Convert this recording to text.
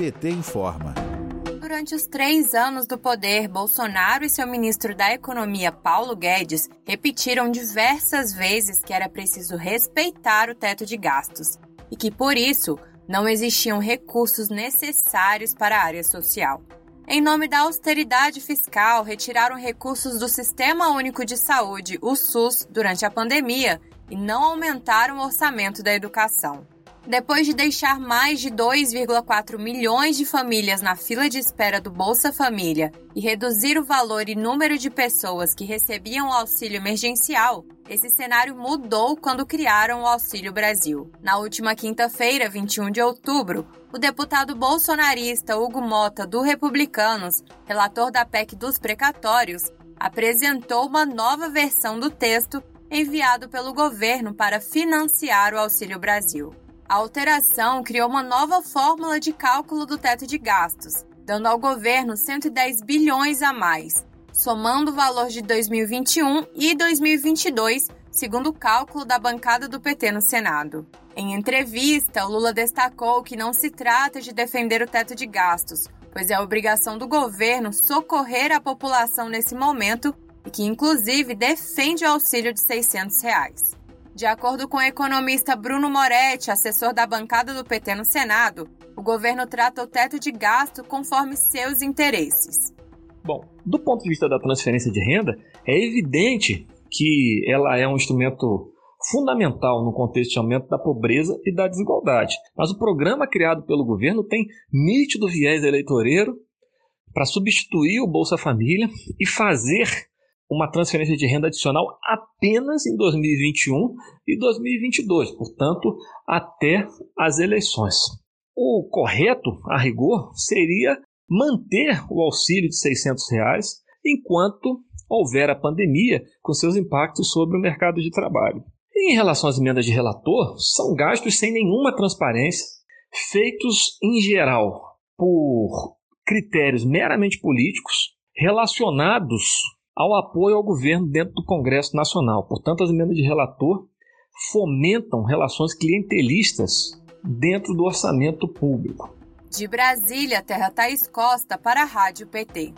PT informa. Durante os três anos do poder, Bolsonaro e seu ministro da Economia, Paulo Guedes, repetiram diversas vezes que era preciso respeitar o teto de gastos e que, por isso, não existiam recursos necessários para a área social. Em nome da austeridade fiscal, retiraram recursos do Sistema Único de Saúde, o SUS, durante a pandemia e não aumentaram o orçamento da educação. Depois de deixar mais de 2,4 milhões de famílias na fila de espera do Bolsa Família e reduzir o valor e número de pessoas que recebiam o auxílio emergencial, esse cenário mudou quando criaram o Auxílio Brasil. Na última quinta-feira, 21 de outubro, o deputado bolsonarista Hugo Mota, do Republicanos, relator da PEC dos precatórios, apresentou uma nova versão do texto enviado pelo governo para financiar o Auxílio Brasil. A alteração criou uma nova fórmula de cálculo do teto de gastos, dando ao governo 110 bilhões a mais, somando o valor de 2021 e 2022, segundo o cálculo da bancada do PT no Senado. Em entrevista, Lula destacou que não se trata de defender o teto de gastos, pois é obrigação do governo socorrer a população nesse momento e que, inclusive, defende o auxílio de 600 reais. De acordo com o economista Bruno Moretti, assessor da bancada do PT no Senado, o governo trata o teto de gasto conforme seus interesses. Bom, do ponto de vista da transferência de renda, é evidente que ela é um instrumento fundamental no contexto de aumento da pobreza e da desigualdade. Mas o programa criado pelo governo tem nítido viés eleitoreiro para substituir o Bolsa Família e fazer uma transferência de renda adicional apenas em 2021 e 2022, portanto, até as eleições. O correto, a rigor, seria manter o auxílio de 600 reais enquanto houver a pandemia com seus impactos sobre o mercado de trabalho. Em relação às emendas de relator, são gastos sem nenhuma transparência, feitos em geral por critérios meramente políticos, relacionados ao apoio ao governo dentro do Congresso Nacional. Portanto, as emendas de relator fomentam relações clientelistas dentro do orçamento público. De Brasília, Terra Thaís Costa para a Rádio PT.